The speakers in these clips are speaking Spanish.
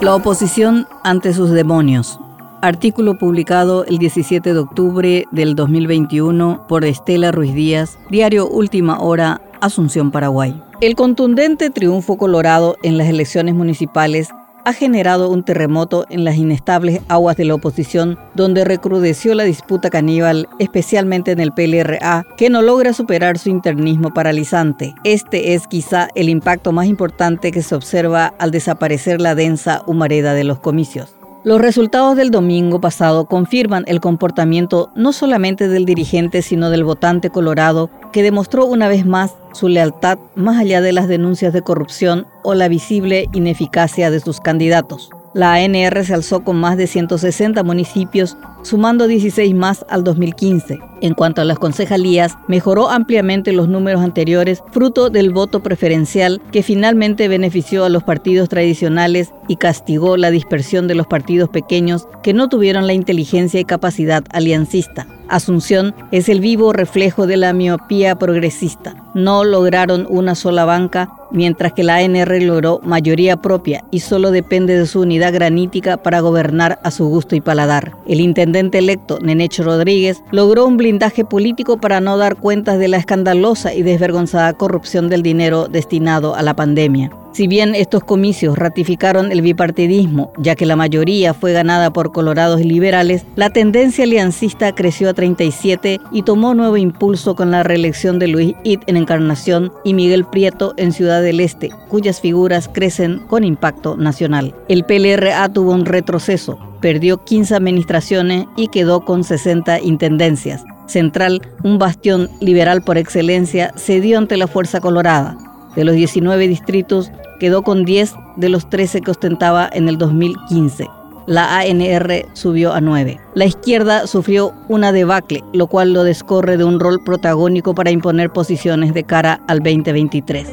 La oposición ante sus demonios. Artículo publicado el 17 de octubre del 2021 por Estela Ruiz Díaz, diario Última Hora, Asunción, Paraguay. El contundente triunfo colorado en las elecciones municipales ha generado un terremoto en las inestables aguas de la oposición, donde recrudeció la disputa caníbal, especialmente en el PLRA, que no logra superar su internismo paralizante. Este es quizá el impacto más importante que se observa al desaparecer la densa humareda de los comicios. Los resultados del domingo pasado confirman el comportamiento no solamente del dirigente, sino del votante colorado, que demostró una vez más su lealtad más allá de las denuncias de corrupción o la visible ineficacia de sus candidatos. La ANR se alzó con más de 160 municipios, sumando 16 más al 2015. En cuanto a las concejalías, mejoró ampliamente los números anteriores, fruto del voto preferencial que finalmente benefició a los partidos tradicionales y castigó la dispersión de los partidos pequeños que no tuvieron la inteligencia y capacidad aliancista. Asunción es el vivo reflejo de la miopía progresista. No lograron una sola banca, mientras que la ANR logró mayoría propia y solo depende de su unidad granítica para gobernar a su gusto y paladar. El intendente electo, Nenecho Rodríguez, logró un blindaje político para no dar cuentas de la escandalosa y desvergonzada corrupción del dinero destinado a la pandemia. Si bien estos comicios ratificaron el bipartidismo, ya que la mayoría fue ganada por colorados y liberales, la tendencia aliancista creció a 37 y tomó nuevo impulso con la reelección de Luis It en Encarnación y Miguel Prieto en Ciudad del Este, cuyas figuras crecen con impacto nacional. El PLRA tuvo un retroceso, perdió 15 administraciones y quedó con 60 intendencias. Central, un bastión liberal por excelencia, cedió ante la Fuerza Colorada. De los 19 distritos, quedó con 10 de los 13 que ostentaba en el 2015. La ANR subió a 9. La izquierda sufrió una debacle, lo cual lo descorre de un rol protagónico para imponer posiciones de cara al 2023.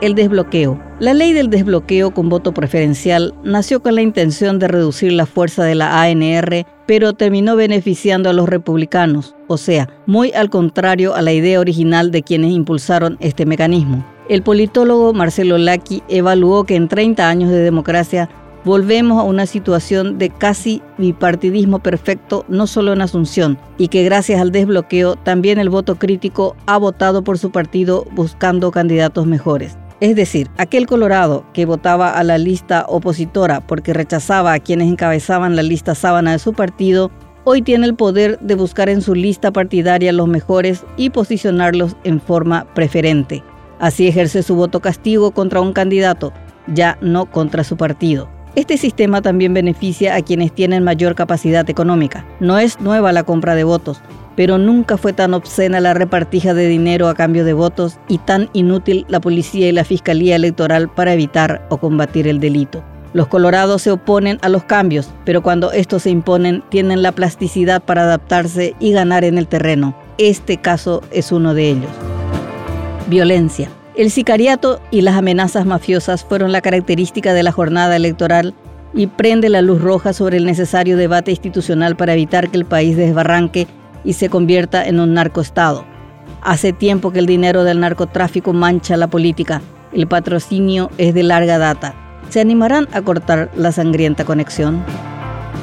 El desbloqueo. La ley del desbloqueo con voto preferencial nació con la intención de reducir la fuerza de la ANR, pero terminó beneficiando a los republicanos, o sea, muy al contrario a la idea original de quienes impulsaron este mecanismo. El politólogo Marcelo Lacchi evaluó que en 30 años de democracia volvemos a una situación de casi bipartidismo perfecto, no solo en Asunción, y que gracias al desbloqueo también el voto crítico ha votado por su partido buscando candidatos mejores. Es decir, aquel Colorado que votaba a la lista opositora porque rechazaba a quienes encabezaban la lista sábana de su partido, hoy tiene el poder de buscar en su lista partidaria los mejores y posicionarlos en forma preferente. Así ejerce su voto castigo contra un candidato, ya no contra su partido. Este sistema también beneficia a quienes tienen mayor capacidad económica. No es nueva la compra de votos, pero nunca fue tan obscena la repartija de dinero a cambio de votos y tan inútil la policía y la fiscalía electoral para evitar o combatir el delito. Los colorados se oponen a los cambios, pero cuando estos se imponen tienen la plasticidad para adaptarse y ganar en el terreno. Este caso es uno de ellos. Violencia. El sicariato y las amenazas mafiosas fueron la característica de la jornada electoral y prende la luz roja sobre el necesario debate institucional para evitar que el país desbarranque y se convierta en un narcoestado. Hace tiempo que el dinero del narcotráfico mancha la política. El patrocinio es de larga data. ¿Se animarán a cortar la sangrienta conexión?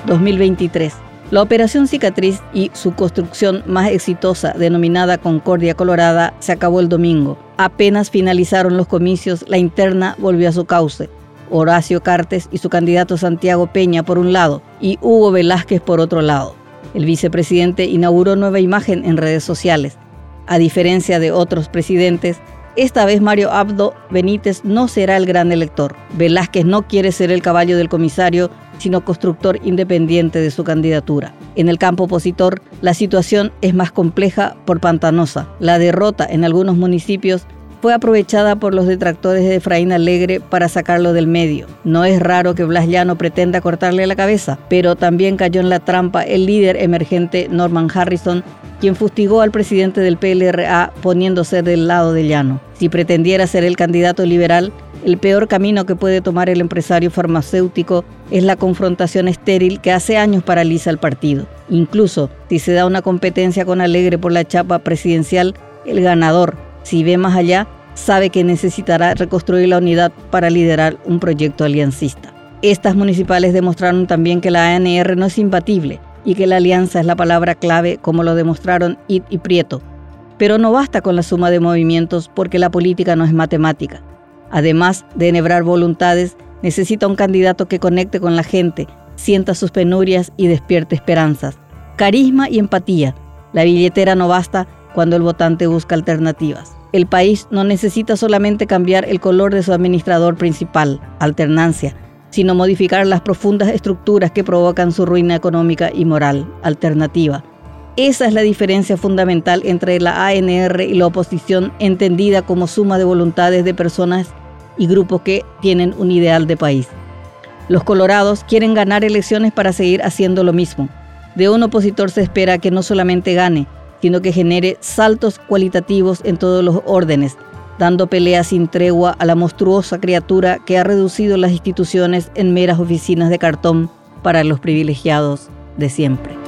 2023. La operación cicatriz y su construcción más exitosa, denominada Concordia Colorada, se acabó el domingo. Apenas finalizaron los comicios, la interna volvió a su cauce. Horacio Cartes y su candidato Santiago Peña por un lado y Hugo Velázquez por otro lado. El vicepresidente inauguró nueva imagen en redes sociales. A diferencia de otros presidentes, esta vez Mario Abdo Benítez no será el gran elector. Velázquez no quiere ser el caballo del comisario, sino constructor independiente de su candidatura. En el campo opositor, la situación es más compleja por pantanosa. La derrota en algunos municipios fue aprovechada por los detractores de Efraín Alegre para sacarlo del medio. No es raro que Blas Llano pretenda cortarle la cabeza, pero también cayó en la trampa el líder emergente Norman Harrison, quien fustigó al presidente del PLRA poniéndose del lado de Llano. Si pretendiera ser el candidato liberal, el peor camino que puede tomar el empresario farmacéutico es la confrontación estéril que hace años paraliza el partido. Incluso si se da una competencia con Alegre por la chapa presidencial, el ganador, si ve más allá, sabe que necesitará reconstruir la unidad para liderar un proyecto aliancista. Estas municipales demostraron también que la ANR no es imbatible y que la alianza es la palabra clave como lo demostraron It y Prieto. Pero no basta con la suma de movimientos porque la política no es matemática. Además de enhebrar voluntades, necesita un candidato que conecte con la gente, sienta sus penurias y despierte esperanzas. Carisma y empatía. La billetera no basta cuando el votante busca alternativas. El país no necesita solamente cambiar el color de su administrador principal, alternancia, sino modificar las profundas estructuras que provocan su ruina económica y moral, alternativa. Esa es la diferencia fundamental entre la ANR y la oposición entendida como suma de voluntades de personas y grupos que tienen un ideal de país. Los colorados quieren ganar elecciones para seguir haciendo lo mismo. De un opositor se espera que no solamente gane, sino que genere saltos cualitativos en todos los órdenes, dando pelea sin tregua a la monstruosa criatura que ha reducido las instituciones en meras oficinas de cartón para los privilegiados de siempre.